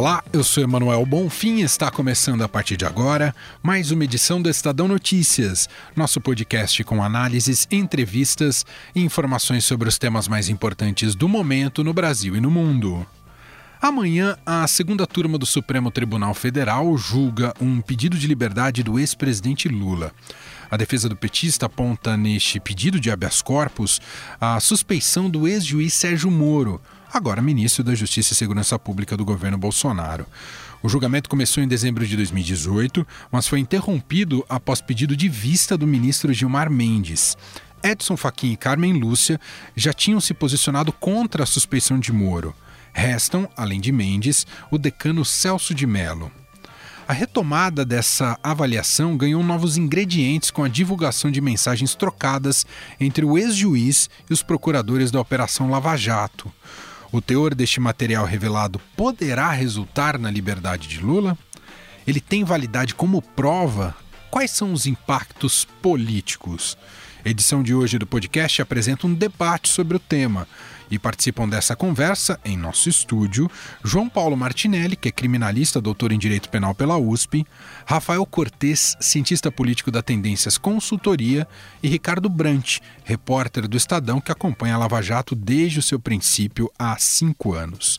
Olá, eu sou Emanuel Bonfim e está começando a partir de agora mais uma edição do Estadão Notícias, nosso podcast com análises, entrevistas e informações sobre os temas mais importantes do momento no Brasil e no mundo. Amanhã, a segunda turma do Supremo Tribunal Federal julga um pedido de liberdade do ex-presidente Lula. A defesa do petista aponta neste pedido de habeas corpus a suspeição do ex-juiz Sérgio Moro agora ministro da Justiça e Segurança Pública do governo Bolsonaro. O julgamento começou em dezembro de 2018, mas foi interrompido após pedido de vista do ministro Gilmar Mendes. Edson Fachin e Carmen Lúcia já tinham se posicionado contra a suspeição de Moro. Restam, além de Mendes, o decano Celso de Mello. A retomada dessa avaliação ganhou novos ingredientes com a divulgação de mensagens trocadas entre o ex-juiz e os procuradores da Operação Lava Jato. O teor deste material revelado poderá resultar na liberdade de Lula? Ele tem validade como prova? Quais são os impactos políticos? Edição de hoje do podcast apresenta um debate sobre o tema e participam dessa conversa, em nosso estúdio, João Paulo Martinelli, que é criminalista, doutor em Direito Penal pela USP, Rafael Cortes, cientista político da Tendências Consultoria, e Ricardo Brant, repórter do Estadão, que acompanha a Lava Jato desde o seu princípio há cinco anos.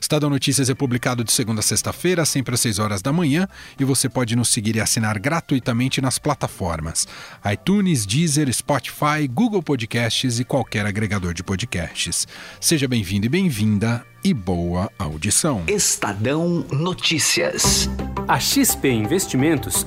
Estadão Notícias é publicado de segunda a sexta-feira, sempre às seis horas da manhã, e você pode nos seguir e assinar gratuitamente nas plataformas iTunes, Deezer, Spotify, Google Podcasts e qualquer agregador de podcasts. Seja bem-vindo e bem-vinda e boa audição. Estadão Notícias. A XP Investimentos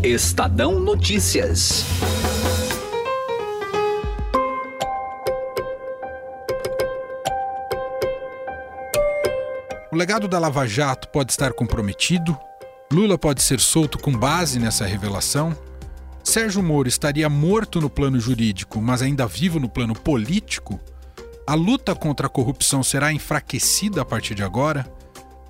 Estadão Notícias. O legado da Lava Jato pode estar comprometido? Lula pode ser solto com base nessa revelação? Sérgio Moro estaria morto no plano jurídico, mas ainda vivo no plano político? A luta contra a corrupção será enfraquecida a partir de agora?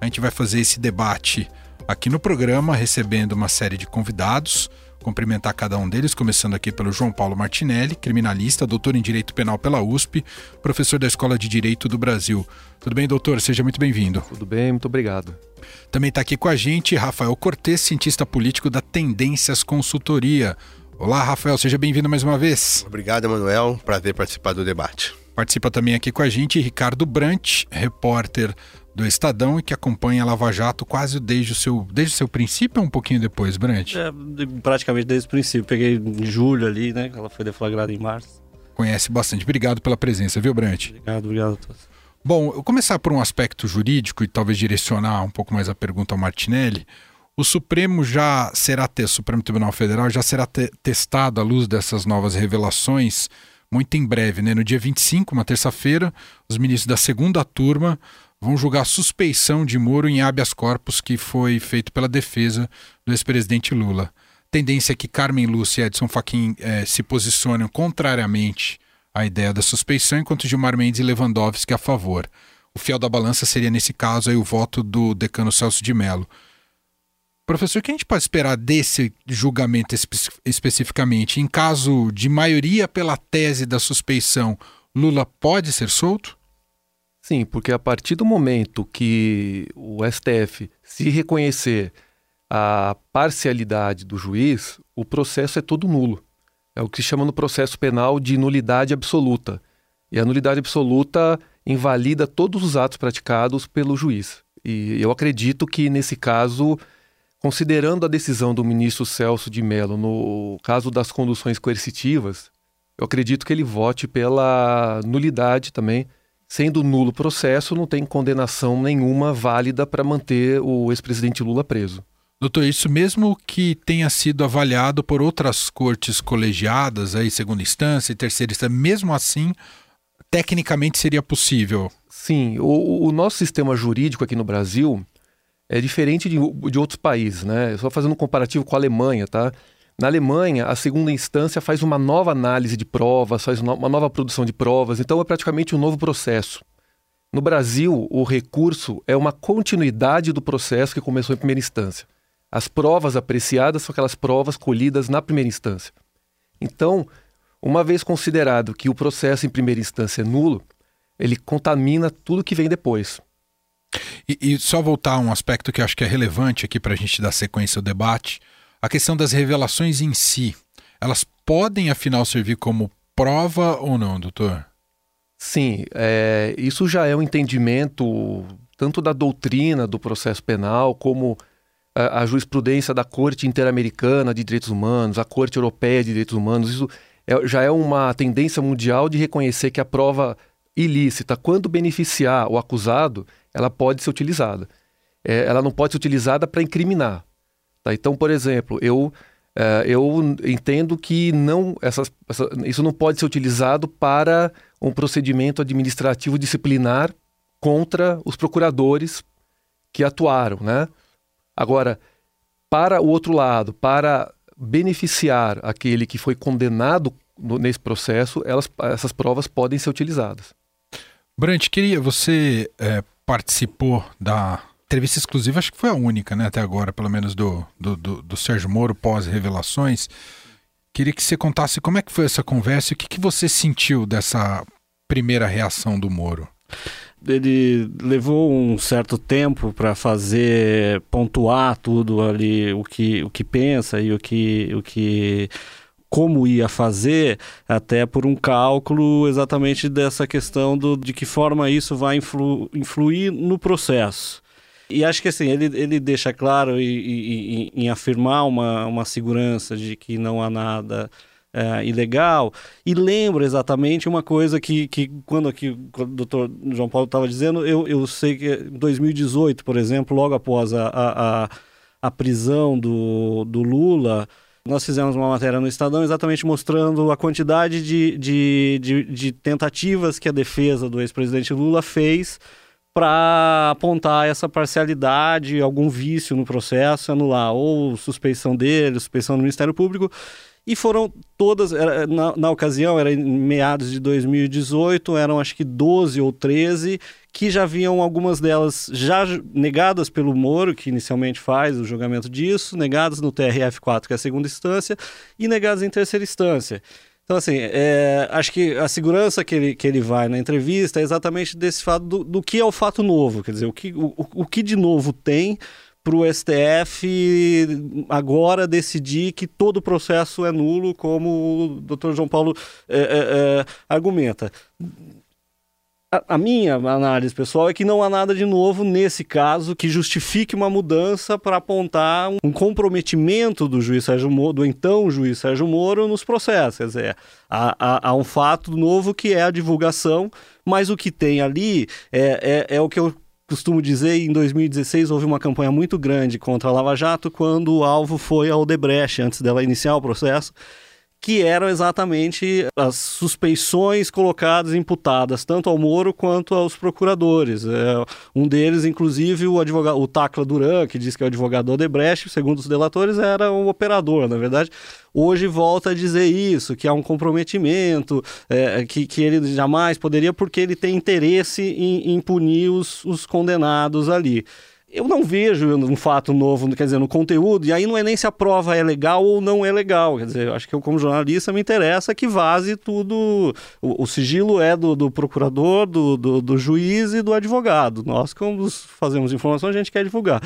A gente vai fazer esse debate aqui no programa, recebendo uma série de convidados. Cumprimentar cada um deles, começando aqui pelo João Paulo Martinelli, criminalista, doutor em Direito Penal pela USP, professor da Escola de Direito do Brasil. Tudo bem, doutor? Seja muito bem-vindo. Tudo bem, muito obrigado. Também está aqui com a gente Rafael Cortes, cientista político da Tendências Consultoria. Olá, Rafael, seja bem-vindo mais uma vez. Obrigado, Emanuel. Prazer participar do debate. Participa também aqui com a gente Ricardo Brant, repórter do Estadão e que acompanha a Lava Jato quase desde o seu, desde o seu princípio ou um pouquinho depois, Brant? É, praticamente desde o princípio. Peguei em julho ali, né? Ela foi deflagrada em março. Conhece bastante. Obrigado pela presença, viu, Brant? Obrigado, obrigado a todos. Bom, eu começar por um aspecto jurídico e talvez direcionar um pouco mais a pergunta ao Martinelli. O Supremo já será, o Supremo Tribunal Federal já será te testado à luz dessas novas revelações muito em breve, né? No dia 25, uma terça-feira, os ministros da segunda turma vão julgar a suspeição de Moro em habeas corpus que foi feito pela defesa do ex-presidente Lula. Tendência é que Carmen Lúcia e Edson Fachin eh, se posicionem contrariamente à ideia da suspeição, enquanto Gilmar Mendes e Lewandowski a favor. O fiel da balança seria, nesse caso, aí, o voto do decano Celso de Mello. Professor, o que a gente pode esperar desse julgamento espe especificamente? Em caso de maioria pela tese da suspeição, Lula pode ser solto? Sim, porque a partir do momento que o STF se reconhecer a parcialidade do juiz, o processo é todo nulo. É o que se chama no processo penal de nulidade absoluta. E a nulidade absoluta invalida todos os atos praticados pelo juiz. E eu acredito que, nesse caso, Considerando a decisão do ministro Celso de Mello no caso das conduções coercitivas, eu acredito que ele vote pela nulidade também, Sendo nulo o processo, não tem condenação nenhuma válida para manter o ex-presidente Lula preso. Doutor, isso mesmo que tenha sido avaliado por outras cortes colegiadas, aí segunda instância e terceira instância, mesmo assim, tecnicamente seria possível? Sim, o, o nosso sistema jurídico aqui no Brasil é diferente de, de outros países, né? Só fazendo um comparativo com a Alemanha, tá? Na Alemanha, a segunda instância faz uma nova análise de provas, faz uma nova produção de provas, então é praticamente um novo processo. No Brasil, o recurso é uma continuidade do processo que começou em primeira instância. As provas apreciadas são aquelas provas colhidas na primeira instância. Então, uma vez considerado que o processo em primeira instância é nulo, ele contamina tudo que vem depois. E, e só voltar a um aspecto que acho que é relevante aqui para a gente dar sequência ao debate: a questão das revelações em si. Elas podem, afinal, servir como prova ou não, doutor? Sim, é, isso já é um entendimento tanto da doutrina do processo penal como a, a jurisprudência da Corte Interamericana de Direitos Humanos, a Corte Europeia de Direitos Humanos, isso é, já é uma tendência mundial de reconhecer que a prova ilícita, quando beneficiar o acusado, ela pode ser utilizada. É, ela não pode ser utilizada para incriminar. Tá? Então, por exemplo, eu, é, eu entendo que não, essas, essa, isso não pode ser utilizado para um procedimento administrativo disciplinar contra os procuradores que atuaram, né? Agora, para o outro lado, para beneficiar aquele que foi condenado no, nesse processo, elas, essas provas podem ser utilizadas. Brant, queria, você é, participou da entrevista exclusiva, acho que foi a única, né, até agora, pelo menos do, do, do, do Sérgio Moro pós-revelações. Queria que você contasse como é que foi essa conversa e o que, que você sentiu dessa primeira reação do Moro ele levou um certo tempo para fazer pontuar tudo ali o que, o que pensa e o que, o que como ia fazer, até por um cálculo exatamente dessa questão do, de que forma isso vai influ, influir no processo. E acho que assim, ele, ele deixa claro e, em afirmar uma, uma segurança de que não há nada é, ilegal. E lembro exatamente uma coisa que, que quando aqui o doutor João Paulo estava dizendo, eu, eu sei que em 2018, por exemplo, logo após a, a, a prisão do, do Lula, nós fizemos uma matéria no Estadão exatamente mostrando a quantidade de, de, de, de tentativas que a defesa do ex-presidente Lula fez para apontar essa parcialidade, algum vício no processo, anular ou suspeição dele, suspeição do Ministério Público. E foram todas, era, na, na, ocasião, era em meados de 2018, eram acho que 12 ou 13, que já haviam algumas delas já negadas pelo Moro, que inicialmente faz o julgamento disso, negadas no TRF4, que é a segunda instância, e negadas em terceira instância. Então, assim, é, acho que a segurança que ele, que ele vai na entrevista é exatamente desse fato do, do que é o fato novo, quer dizer, o que, o, o que de novo tem para o STF agora decidir que todo o processo é nulo, como o doutor João Paulo é, é, é, argumenta. A, minha análise pessoal é que não há nada de novo nesse caso que justifique uma mudança para apontar um, comprometimento do juiz Sérgio Moro, do então juiz Sérgio Moro nos processos. Há, há, há um fato novo que é a divulgação, mas o que tem ali é, é, é o que eu costumo dizer, em 2016 houve uma campanha muito grande contra a Lava Jato quando o alvo foi a Odebrecht, antes dela iniciar o processo, que eram exatamente as suspeições colocadas, imputadas, tanto ao Moro quanto aos procuradores. É, um deles, inclusive, o advogado, o Tacla Duran, que diz que é o advogado do Odebrecht, segundo os delatores, era o operador, na verdade hoje volta a dizer isso, que há um comprometimento, é, que, que ele jamais poderia, porque ele tem interesse em, em punir os, os condenados ali eu não vejo um fato novo, quer dizer, no conteúdo, e aí não é nem se a prova é legal ou não é legal. Quer dizer, eu acho que eu, como jornalista, me interessa que vaze tudo. O, o sigilo é do, do procurador, do, do, do, juiz e do advogado. Nós, como fazemos informação, a gente quer divulgar.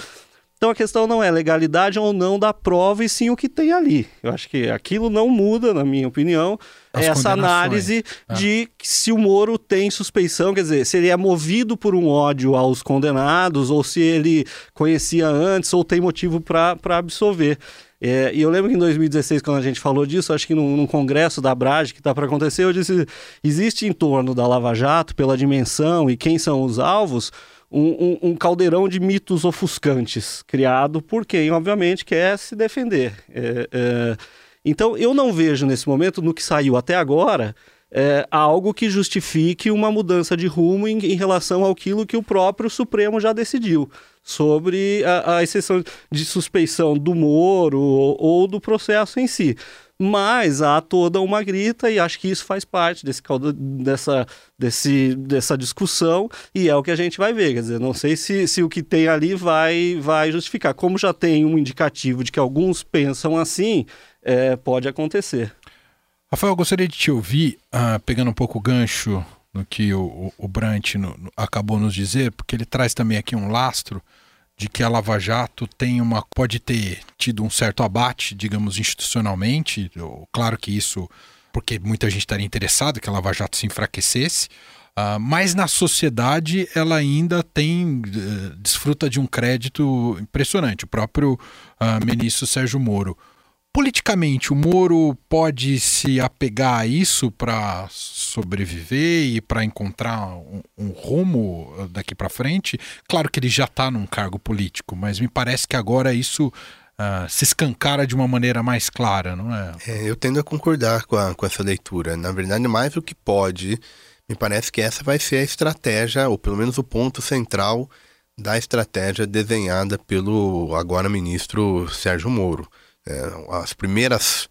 Então a questão não é legalidade ou não da prova, e sim o que tem ali. Eu acho que aquilo não muda, na minha opinião, As essa análise ah. de se o Moro tem suspeição, quer dizer, se ele é movido por um ódio aos condenados, ou se ele conhecia antes, ou tem motivo para absolver. É, e eu lembro que em 2016, quando a gente falou disso, acho que num, num congresso da Brage que está para acontecer, eu disse: existe em torno da Lava Jato, pela dimensão e quem são os alvos, um, um, um, caldeirão de mitos ofuscantes criado por quem, obviamente, quer se defender. É, é, então, eu não vejo nesse momento, no que saiu até agora, é, algo que justifique uma mudança de rumo em, em relação àquilo que o próprio Supremo já decidiu sobre a, a exceção de suspeição do Moro ou, ou do processo em si mas há toda uma grita e acho que isso faz parte desse, dessa, desse, dessa discussão e é o que a gente vai ver. Quer dizer, não sei se, se o que tem ali vai, vai justificar. Como já tem um indicativo de que alguns pensam assim, é, pode acontecer. Rafael, eu gostaria de te ouvir, uh, pegando um pouco o gancho no que o, o, o Brant no, no, acabou nos dizer, porque ele traz também aqui um lastro de que a Lava Jato tem uma pode ter tido um certo abate, digamos, institucionalmente. Claro que isso porque muita gente estaria interessada que a Lava Jato se enfraquecesse, uh, mas na sociedade ela ainda tem uh, desfruta de um crédito impressionante. O próprio uh, ministro Sérgio Moro politicamente, o Moro pode se apegar a isso para sobreviver e para encontrar um, um, rumo uh, daqui para frente? Claro que ele já está num cargo político, mas me parece que agora isso uh, se escancara de uma maneira mais clara, não é? é? Eu tendo a concordar com, a, com essa leitura. Na verdade, mais do que pode, me parece que essa vai ser a estratégia, ou pelo menos o ponto central da estratégia desenhada pelo agora ministro Sérgio Moro. É, as primeiras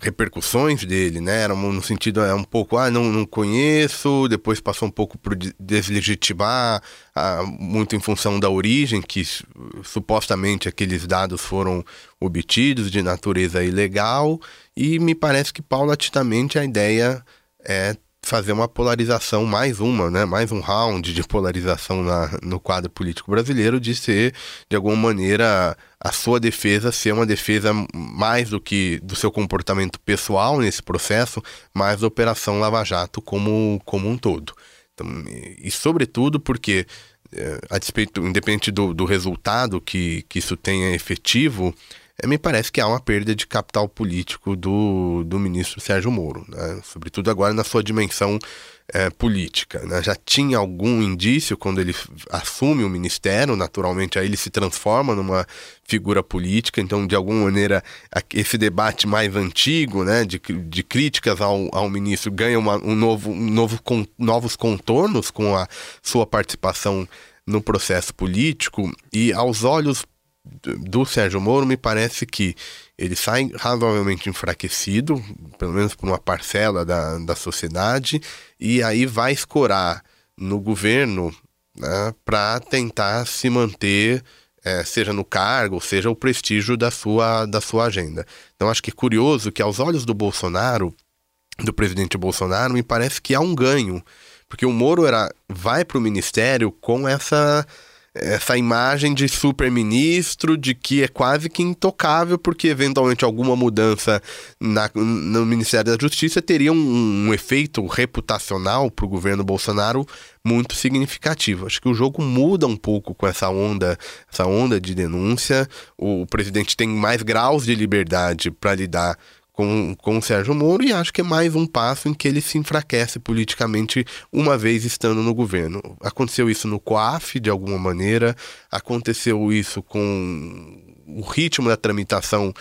repercussões dele, né, eram no sentido é um pouco, ah, não, não conheço, depois passou um pouco por deslegitimar, ah, muito em função da origem, que supostamente aqueles dados foram obtidos de natureza ilegal, e me parece que paulatinamente a ideia é fazer uma polarização, mais uma, né? mais um round de polarização na, no quadro político brasileiro, de ser, de alguma maneira, a sua defesa ser uma defesa mais do que do seu comportamento pessoal nesse processo, mais da Operação Lava Jato como, como um todo. Então, e, sobretudo porque, é, a despeito, independente do, do resultado que, que isso tenha efetivo, me parece que há uma perda de capital político do, do ministro Sérgio Moro, né? sobretudo agora na sua dimensão é, política. Né? Já tinha algum indício quando ele assume o ministério, naturalmente aí ele se transforma numa figura política, então de alguma maneira esse debate mais antigo né, de, de críticas ao, ao ministro ganha uma, um novo, um novo novos contornos com a sua participação no processo político e aos olhos do Sérgio Moro, me parece que ele sai razoavelmente enfraquecido, pelo menos por uma parcela da, da sociedade, e aí vai escorar no governo né, para tentar se manter, é, seja no cargo, seja o prestígio da sua, da sua agenda. Então acho que é curioso que aos olhos do Bolsonaro, do presidente Bolsonaro, me parece que há um ganho, porque o Moro era, vai para o ministério com essa essa imagem de super-ministro, de que é quase que intocável, porque eventualmente alguma mudança na, no Ministério da Justiça teria um, um efeito reputacional para o governo Bolsonaro muito significativo. Acho que o jogo muda um pouco com essa onda, essa onda de denúncia. O, o presidente tem mais graus de liberdade para lidar com, com o Sérgio Moro e acho que é mais um passo em que ele se enfraquece politicamente uma vez estando no governo. Aconteceu isso no COAF, de alguma maneira, aconteceu isso com o ritmo da tramitação,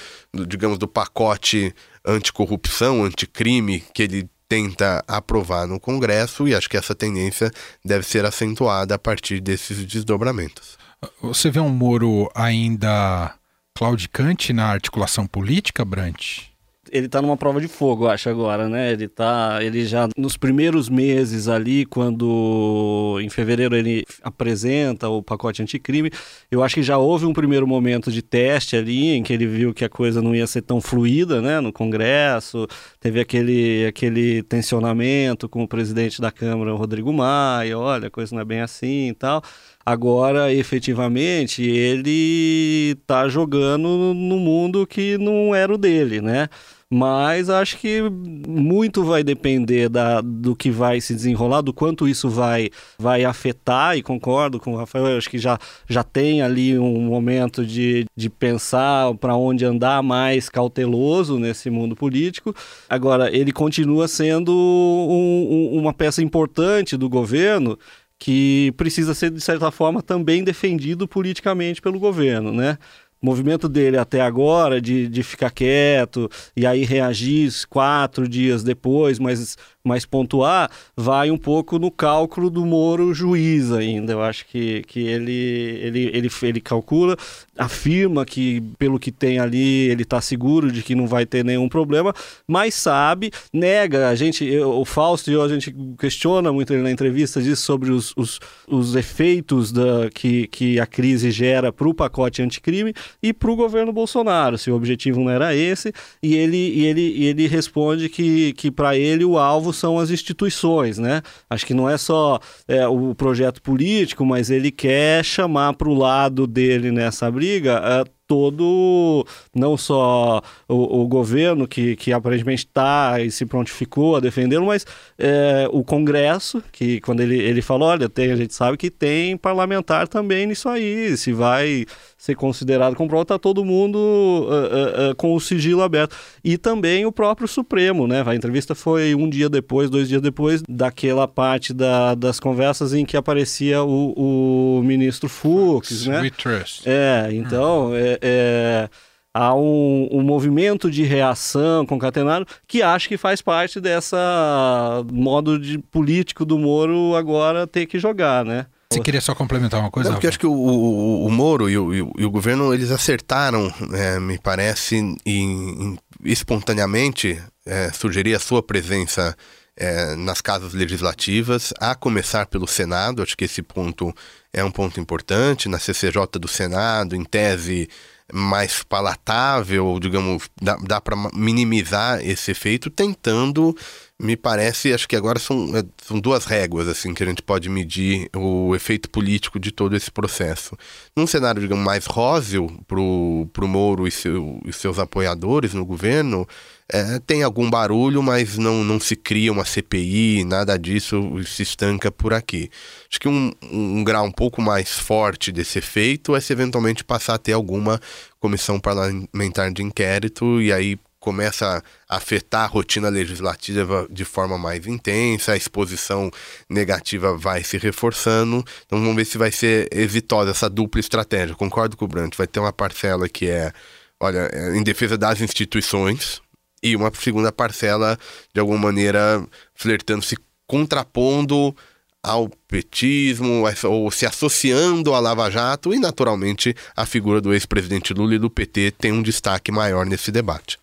digamos, do pacote anticorrupção, anticrime que ele tenta aprovar no Congresso e acho que essa tendência deve ser acentuada a partir desses desdobramentos. Você vê um Moro ainda claudicante na articulação política, Brant? Ele tá numa prova de fogo, acho, agora, né? Ele tá. Ele já nos primeiros meses ali, quando em fevereiro ele apresenta o pacote anticrime, eu acho que já houve um primeiro momento de teste ali, em que ele viu que a coisa não ia ser tão fluida, né? No Congresso, teve aquele, aquele tensionamento com o presidente da Câmara, o Rodrigo Maia, olha, a coisa não é bem assim e tal. Agora, efetivamente, ele está jogando no mundo que não era o dele, né? Mas acho que muito vai depender da, do que vai se desenrolar, do quanto isso vai, vai afetar, e concordo com o Rafael, acho que já, já tem ali um momento de, de pensar para onde andar mais cauteloso nesse mundo político. Agora, ele continua sendo um, um, uma peça importante do governo que precisa ser, de certa forma, também defendido politicamente pelo governo, né? movimento dele até agora de, de ficar quieto e aí reagir quatro dias depois, mas mais pontuar, vai um pouco no cálculo do Moro juiz ainda. Eu acho que, que ele, ele, ele, ele calcula, afirma que, pelo que tem ali, ele está seguro de que não vai ter nenhum problema, mas sabe, nega. A gente, eu, o Fausto e eu, a gente questiona muito na entrevista disso sobre os, os, os efeitos da, que, que a crise gera para o pacote anticrime e para o governo Bolsonaro. Se o objetivo não era esse, e ele, e ele, e ele responde que, que para ele o alvo são as instituições, né? Acho que não é só é, o projeto político, mas ele quer chamar para o lado dele nessa briga é, todo, não só o, o governo que, que aparentemente está e se prontificou a defendê-lo, mas é, o Congresso, que quando ele, ele falou, olha, tem, a gente sabe que tem parlamentar também nisso aí, se vai ser considerado como prova, está todo mundo uh, uh, uh, com o sigilo aberto. E também o próprio Supremo, né? A entrevista foi um dia depois, dois dias depois daquela parte da, das conversas em que aparecia o, o ministro Fux, né? Trust. É, então, hum. é, é, há um, um, movimento de reação concatenado que acho que faz parte dessa modo de político do Moro agora ter que jogar, né? Você queria só complementar uma coisa? Não, porque acho que o, o, o Moro e o, e o, governo, eles acertaram, é, me parece, em, em espontaneamente é, sugerir a sua presença é, nas casas legislativas, a começar pelo Senado, acho que esse ponto é um ponto importante, na CCJ do Senado, em tese mais palatável, digamos, dá, dá para minimizar esse efeito, tentando me parece, acho que agora são, é, são duas réguas assim que a gente pode medir o efeito político de todo esse processo. Num cenário, digamos, mais róseo para o Moro e, seu, e seus apoiadores no governo, é, tem algum barulho, mas não, não se cria uma CPI, nada disso se estanca por aqui. Acho que um, um grau um pouco mais forte desse efeito é se eventualmente passar a ter alguma comissão parlamentar de inquérito e aí começa a afetar a rotina legislativa de forma mais intensa, a exposição negativa vai se reforçando. Então vamos ver se vai ser exitosa essa dupla estratégia. Concordo com o Brant, vai ter uma parcela que é, olha, é em defesa das instituições e uma segunda parcela, de alguma maneira, flertando, se contrapondo ao petismo ou se associando à Lava Jato e, naturalmente, a figura do ex-presidente Lula e do PT tem um destaque maior nesse debate.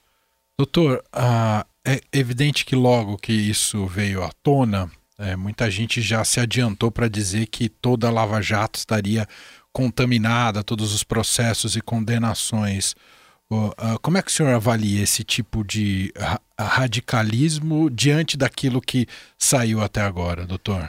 Doutor, ah, é evidente que logo que isso veio à tona, é, muita gente já se adiantou para dizer que toda a Lava Jato estaria contaminada, todos os processos e condenações. Uh, como é que o senhor avalia esse tipo de ra radicalismo diante daquilo que saiu até agora, doutor?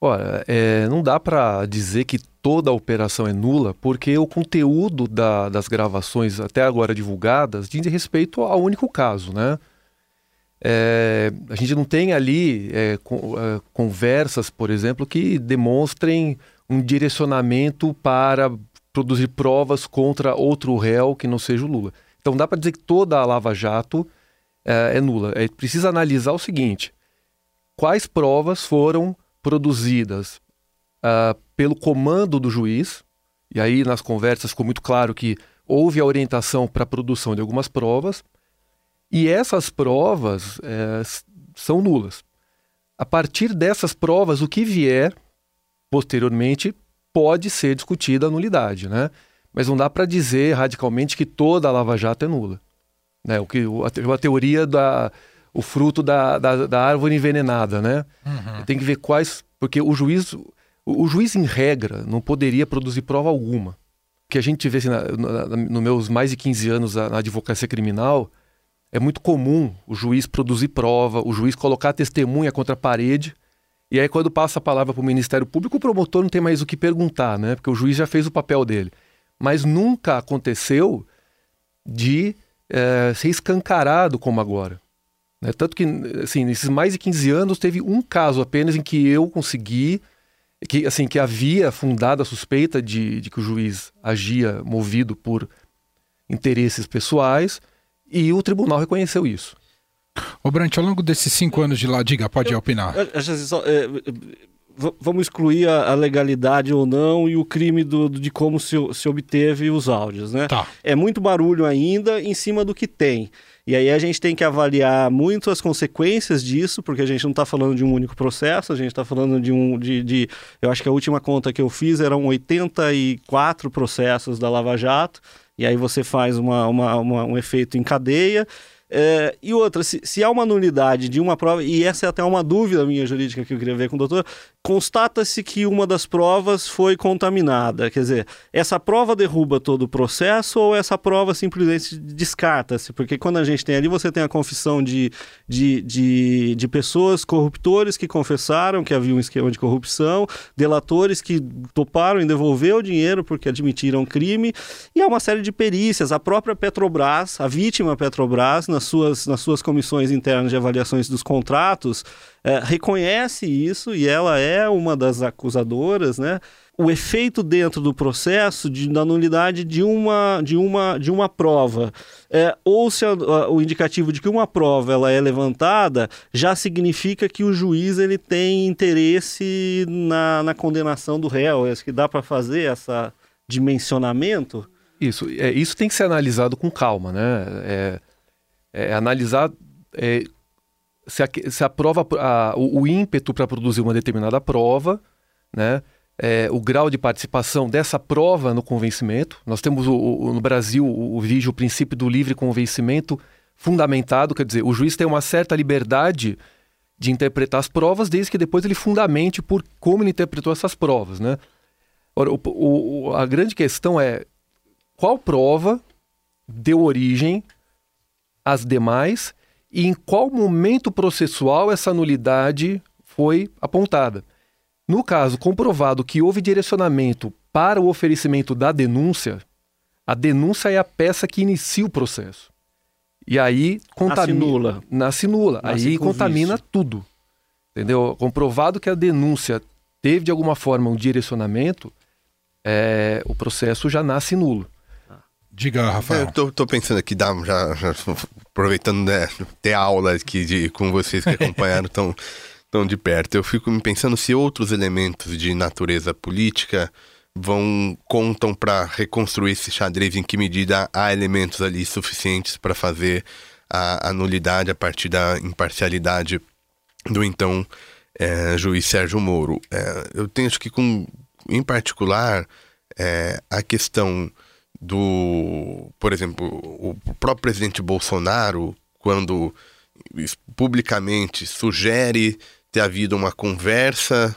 Olha, é, não dá para dizer que toda a operação é nula, porque o conteúdo da, das gravações até agora divulgadas diz respeito ao único caso, né? É, a gente não tem ali é, é, conversas, por exemplo, que demonstrem um direcionamento para produzir provas contra outro réu que não seja o Lula. Então dá para dizer que toda a Lava Jato é, é nula. É, precisa analisar o seguinte: quais provas foram produzidas uh, pelo comando do juiz, e aí nas conversas ficou muito claro que houve a orientação para a produção de algumas provas, e essas provas é, são nulas. A partir dessas provas, o que vier posteriormente pode ser discutida a nulidade, né? Mas não dá para dizer radicalmente que toda a Lava Jato é nula. Né? O que, a, a teoria da, o fruto da, da, da árvore envenenada, né? Uhum. Tem que ver quais. Porque o juiz, o, o, juiz, em regra, não poderia produzir prova alguma. Que a gente vê assim, nos meus mais de 15 anos na advocacia criminal, é muito comum o juiz produzir prova, o juiz colocar testemunha contra a parede E aí, quando passa a palavra para o Ministério Público, o promotor não tem mais o que perguntar, né? Porque o juiz já fez o papel dele. Mas nunca aconteceu de é, ser escancarado como agora. Né? Tanto que, assim, nesses mais de 15 anos, teve um caso apenas em que eu consegui, que, assim, que havia fundada a suspeita de, de que o juiz agia movido por interesses pessoais e o tribunal reconheceu isso. Ô Brant, ao longo desses cinco anos de lá, diga, pode eu, opinar. só, é, vamos excluir a, a, legalidade ou não e o crime do, de como se, se obteve os áudios, né? Tá. É muito barulho ainda em cima do que tem. E aí a gente tem que avaliar muito as consequências disso, porque a gente não está falando de um único processo, a gente está falando de um. De, de, eu acho que a última conta que eu fiz eram 84 processos da Lava Jato, e aí você faz uma, uma, uma um efeito em cadeia. É, e outra, se, se, há uma nulidade de uma prova, e essa é até uma dúvida minha jurídica que eu queria ver com o doutor, constata-se que uma das provas foi contaminada. Quer dizer, essa prova derruba todo o processo ou essa prova simplesmente descarta-se? Porque quando a gente tem ali, você tem a confissão de, de, de, de pessoas corruptores que confessaram que havia um esquema de corrupção, delatores que toparam em devolver o dinheiro porque admitiram crime, e há uma série de perícias. A própria Petrobras, a vítima Petrobras, nas suas, nas suas comissões internas de avaliações dos contratos, é, reconhece isso e ela é uma das acusadoras, né? O efeito dentro do processo de, da nulidade de uma, de uma, de uma prova. É, ou se a, a, o indicativo de que uma prova ela é levantada já significa que o juiz ele tem interesse na, na condenação do réu. É que dá para fazer esse dimensionamento? Isso, é, isso tem que ser analisado com calma, né? É, é analisar é, se a, se a prova, a, o, o, ímpeto para produzir uma determinada prova, né? É, o grau de participação dessa prova no convencimento. Nós temos o, o, no Brasil o, o o princípio do livre convencimento fundamentado, quer dizer, o juiz tem uma certa liberdade de interpretar as provas, desde que depois ele fundamente por como ele interpretou essas provas, né? Ora, o, a grande questão é qual prova deu origem às demais e em qual momento processual essa nulidade foi apontada. No caso comprovado que houve direcionamento para o oferecimento da denúncia, a denúncia é a peça que inicia o processo. E aí contamina. Nasce nula. Nasce nula. Nasce aí contamina vício. tudo. Entendeu? Comprovado que a denúncia teve de alguma forma um direcionamento, é, o processo já nasce nulo. Diga, Rafael. Eu tô, tô pensando aqui, dá, já, já aproveitando né, ter aula aqui de, com vocês que acompanharam tão, tão de perto, eu fico me pensando se outros elementos de natureza política vão contam para reconstruir esse xadrez, em que medida há elementos ali suficientes para fazer a, a, nulidade a partir da imparcialidade do então é, juiz Sérgio Moro. É, eu tenho acho que com, em particular, é, a questão do, por exemplo, o próprio presidente Bolsonaro, quando publicamente sugere ter havido uma conversa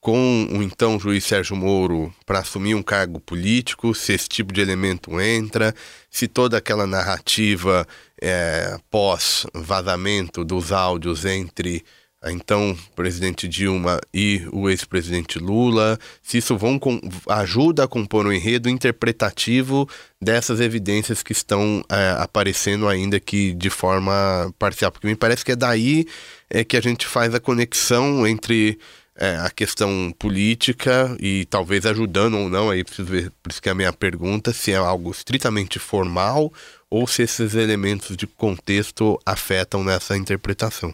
com o então juiz Sérgio Moro para assumir um cargo político, se esse tipo de elemento entra, se toda aquela narrativa é, pós-vazamento dos áudios entre a então presidente Dilma e o ex-presidente Lula, se isso vão com, ajuda a compor um enredo interpretativo dessas evidências que estão é, aparecendo ainda que de forma parcial, porque me parece que é daí é que a gente faz a conexão entre é, a questão política e talvez ajudando ou não, aí preciso ver, por isso que é a minha pergunta, se é algo estritamente formal ou se esses elementos de contexto afetam nessa interpretação.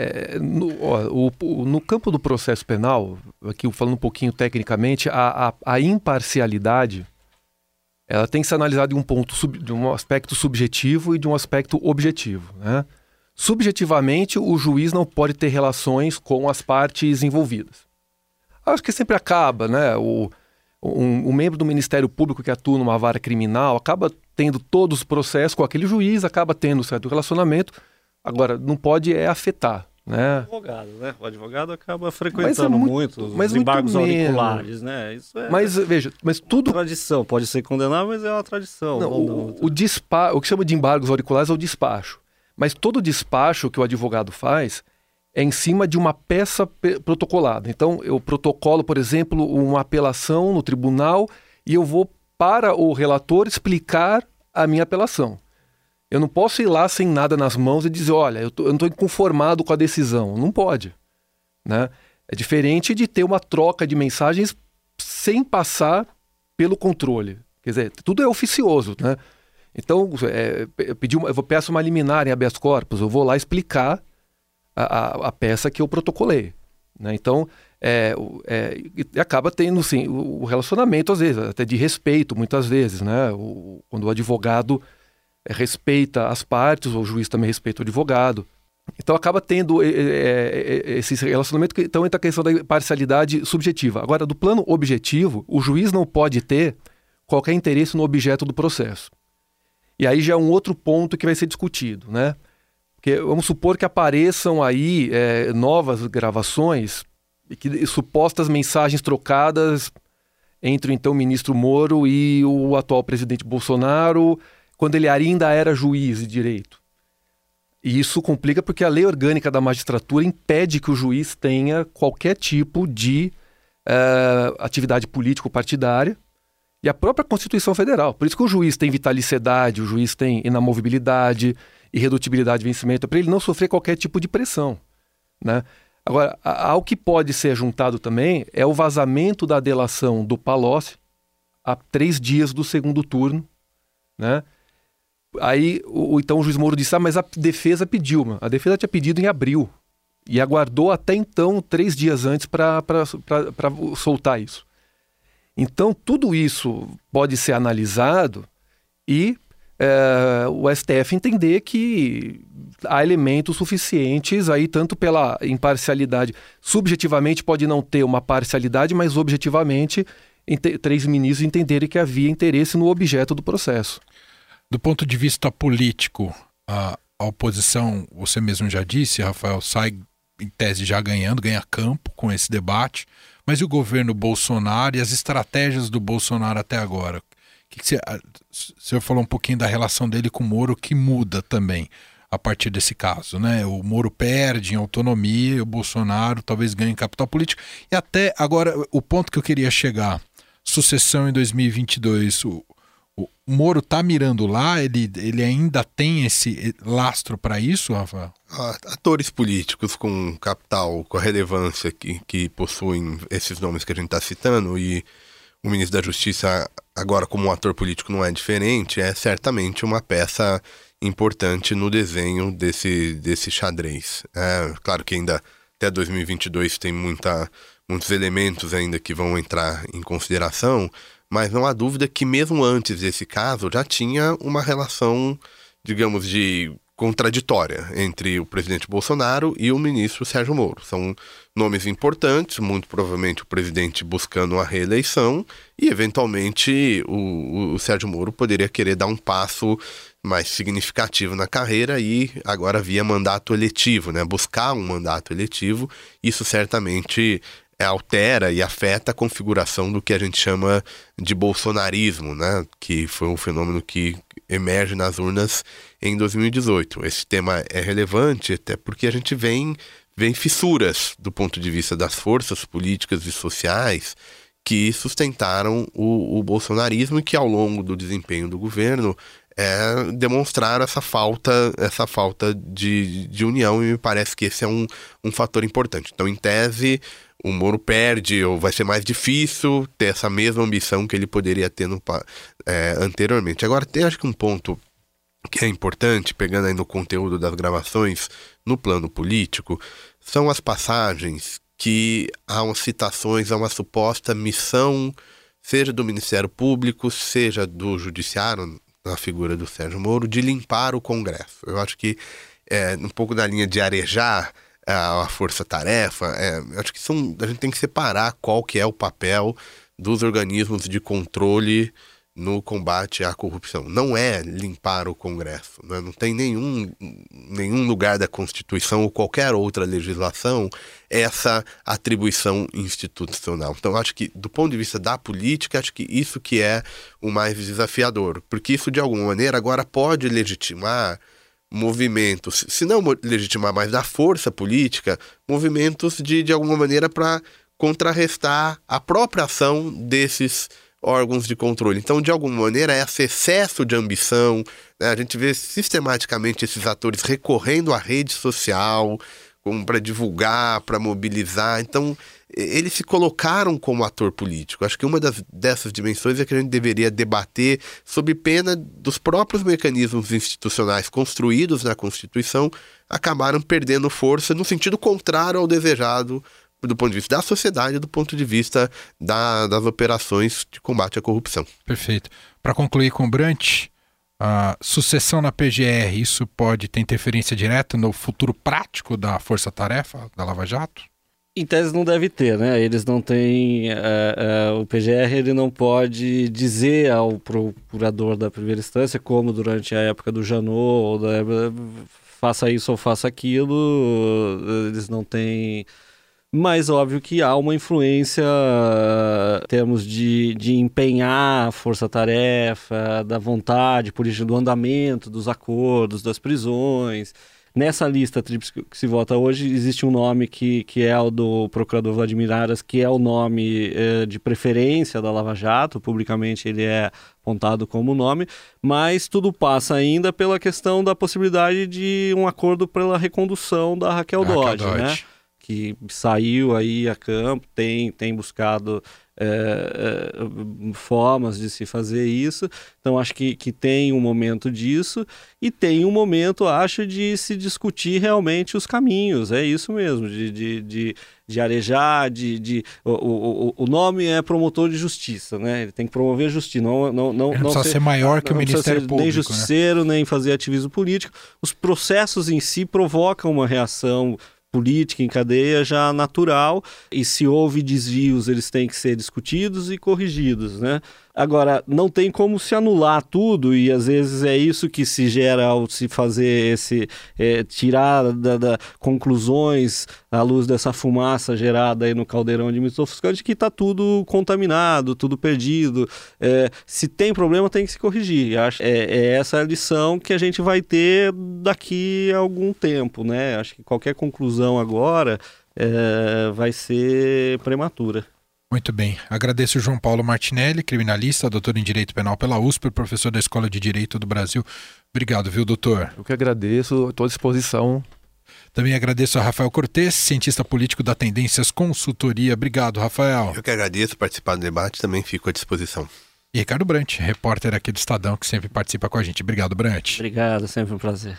É, no, ó, o, no, campo do processo penal, aqui falando um pouquinho tecnicamente, a, a, a imparcialidade ela tem que ser analisada de um ponto sub, de um aspecto subjetivo e de um aspecto objetivo. Né? Subjetivamente, o juiz não pode ter relações com as partes envolvidas. Acho que sempre acaba, né? O, um, um, membro do Ministério Público que atua numa vara criminal acaba tendo todos os processos com aquele juiz, acaba tendo certo relacionamento. Agora, não pode é afetar. Né? Advogado, né? O advogado acaba frequentando é muito, muito os embargos auriculares, né? Isso é mas veja, mas tudo tradição pode ser condenado, mas é uma tradição. Não, o, o, despa... o que chama de embargos auriculares é o despacho. Mas todo despacho que o advogado faz é em cima de uma peça protocolada. Então, eu protocolo, por exemplo, uma apelação no tribunal e eu vou para o relator explicar a minha apelação. Eu não posso ir lá sem nada nas mãos e dizer, olha, eu, tô, eu não estou inconformado com a decisão. Não pode. Né? É diferente de ter uma troca de mensagens sem passar pelo controle. Quer dizer, tudo é oficioso, né? Então, é, eu, pedi uma, eu peço uma liminar em habeas corpus, eu vou lá explicar a, a, a peça que eu protocolei. Né? Então, é, é, acaba tendo sim, o relacionamento, às vezes, até de respeito, muitas vezes, né? O, quando o advogado respeita as partes, o juiz também respeita o advogado. Então acaba tendo é, é, esse relacionamento, que, então entra a questão da parcialidade subjetiva. Agora, do plano objetivo, o juiz não pode ter qualquer interesse no objeto do processo. E aí já é um outro ponto que vai ser discutido, né? Porque vamos supor que apareçam aí é, novas gravações e que supostas mensagens trocadas entre então o ministro Moro e o atual presidente Bolsonaro, quando ele ainda era juiz de direito. E isso complica porque a lei orgânica da magistratura impede que o juiz tenha qualquer tipo de uh, atividade político-partidária e a própria Constituição Federal. Por isso que o juiz tem vitaliciedade, o juiz tem inamovibilidade, irredutibilidade de vencimento, para ele não sofrer qualquer tipo de pressão. Né? Agora, ao que pode ser juntado também é o vazamento da delação do Palocci a três dias do segundo turno. Né? Aí, o, então o juiz Moro disse: Ah, mas a defesa pediu, a defesa tinha pedido em abril e aguardou até então, três dias antes, para soltar isso. Então, tudo isso pode ser analisado e é, o STF entender que há elementos suficientes aí, tanto pela imparcialidade. Subjetivamente pode não ter uma parcialidade, mas objetivamente três ministros entenderem que havia interesse no objeto do processo. Do ponto de vista político, a, a oposição, você mesmo já disse, Rafael, sai em tese já ganhando, ganha campo com esse debate. Mas e o governo Bolsonaro e as estratégias do Bolsonaro até agora? Que, que você, o senhor falou um pouquinho da relação dele com o Moro, que muda também a partir desse caso, né? O Moro perde em autonomia o Bolsonaro talvez ganhe em capital político. E até agora, o ponto que eu queria chegar, sucessão em 2022, o, o Moro tá mirando lá? Ele, ele ainda tem esse lastro para isso, Rafael? Atores políticos com capital, com a relevância que, que possuem esses nomes que a gente está citando, e o ministro da Justiça, agora como um ator político, não é diferente, é certamente uma peça importante no desenho desse, desse xadrez. É, claro que ainda até 2022 tem muita, muitos elementos ainda que vão entrar em consideração, mas não há dúvida que mesmo antes desse caso já tinha uma relação, digamos, de contraditória entre o presidente Bolsonaro e o ministro Sérgio Moro. São nomes importantes, muito provavelmente o presidente buscando a reeleição e, eventualmente, o, o Sérgio Moro poderia querer dar um passo mais significativo na carreira e agora via mandato eletivo, né? buscar um mandato eletivo. Isso certamente altera e afeta a configuração do que a gente chama de bolsonarismo, né? que foi um fenômeno que emerge nas urnas em 2018. Esse tema é relevante até porque a gente vem, vem fissuras do ponto de vista das forças políticas e sociais que sustentaram o, o bolsonarismo e que ao longo do desempenho do governo é demonstrar essa falta, essa falta de, de união, e me parece que esse é um, um fator importante. Então, em tese, o Moro perde, ou vai ser mais difícil ter essa mesma ambição que ele poderia ter no, é, anteriormente. Agora, tem acho que um ponto que é importante, pegando aí no conteúdo das gravações, no plano político, são as passagens que há citações a uma suposta missão, seja do Ministério Público, seja do Judiciário, na figura do Sérgio Moro, de limpar o Congresso. Eu acho que é, um pouco da linha de arejar a, a força-tarefa, é, acho que são, a gente tem que separar qual que é o papel dos organismos de controle no combate à corrupção. Não é limpar o Congresso. Né? Não tem nenhum, nenhum lugar da Constituição ou qualquer outra legislação essa atribuição institucional. Então, acho que, do ponto de vista da política, acho que isso que é o mais desafiador. Porque isso, de alguma maneira, agora pode legitimar movimentos, se não legitimar, mas dar força política, movimentos de, de alguma maneira para contrarrestar a própria ação desses órgãos de controle. Então, de alguma maneira, esse excesso de ambição, né? a gente vê sistematicamente esses atores recorrendo à rede social para divulgar, para mobilizar. Então, eles se colocaram como ator político. Acho que uma das, dessas dimensões é que a gente deveria debater sob pena dos próprios mecanismos institucionais construídos na Constituição acabaram perdendo força no sentido contrário ao desejado do ponto de vista da sociedade, do ponto de vista da, das operações de combate à corrupção. Perfeito. Para concluir com o Brant, a sucessão na PGR, isso pode ter interferência direta no futuro prático da Força Tarefa, da Lava Jato? Em tese não deve ter, né? Eles não têm. É, é, o PGR ele não pode dizer ao procurador da primeira instância, como durante a época do Janot, ou da, faça isso ou faça aquilo. Eles não têm mas óbvio que há uma influência em termos de, de empenhar a força-tarefa, da vontade política, do andamento dos acordos, das prisões. Nessa lista que se vota hoje, existe um nome que, que é o do procurador Vladimir Aras, que é o nome eh, de preferência da Lava Jato, publicamente ele é apontado como nome, mas tudo passa ainda pela questão da possibilidade de um acordo pela recondução da Raquel, Raquel Dodge, Dodge. né? Que saiu aí a campo, tem, tem buscado é, é, formas de se fazer isso. Então, acho que, que tem um momento disso e tem um momento, acho, de se discutir realmente os caminhos. É isso mesmo, de, de, de, de arejar, de. de o, o, o nome é promotor de justiça, né? Ele tem que promover justiça. Não, não, não, não, não ser, ser maior que o Ministério Público. Nem né? justiceiro, né? nem fazer ativismo político. Os processos em si provocam uma reação política em cadeia já natural e se houve desvios eles têm que ser discutidos e corrigidos, né? Agora, não tem como se anular tudo, e às vezes é isso que se gera ao se fazer esse. É, tirar da, da, conclusões à luz dessa fumaça gerada aí no caldeirão de mito ofuscante, que está tudo contaminado, tudo perdido. É, se tem problema, tem que se corrigir. Acho, é, é essa a lição que a gente vai ter daqui a algum tempo, né? Acho que qualquer conclusão agora é, vai ser prematura. Muito bem. Agradeço o João Paulo Martinelli, criminalista, doutor em Direito Penal pela USP, professor da Escola de Direito do Brasil. Obrigado, viu, doutor? Eu que agradeço, estou à disposição. Também agradeço a Rafael Cortes, cientista político da Tendências Consultoria. Obrigado, Rafael. Eu que agradeço participar do debate, também fico à disposição. E Ricardo Brant, repórter aqui do Estadão, que sempre participa com a gente. Obrigado, Brant. Obrigado, sempre um prazer.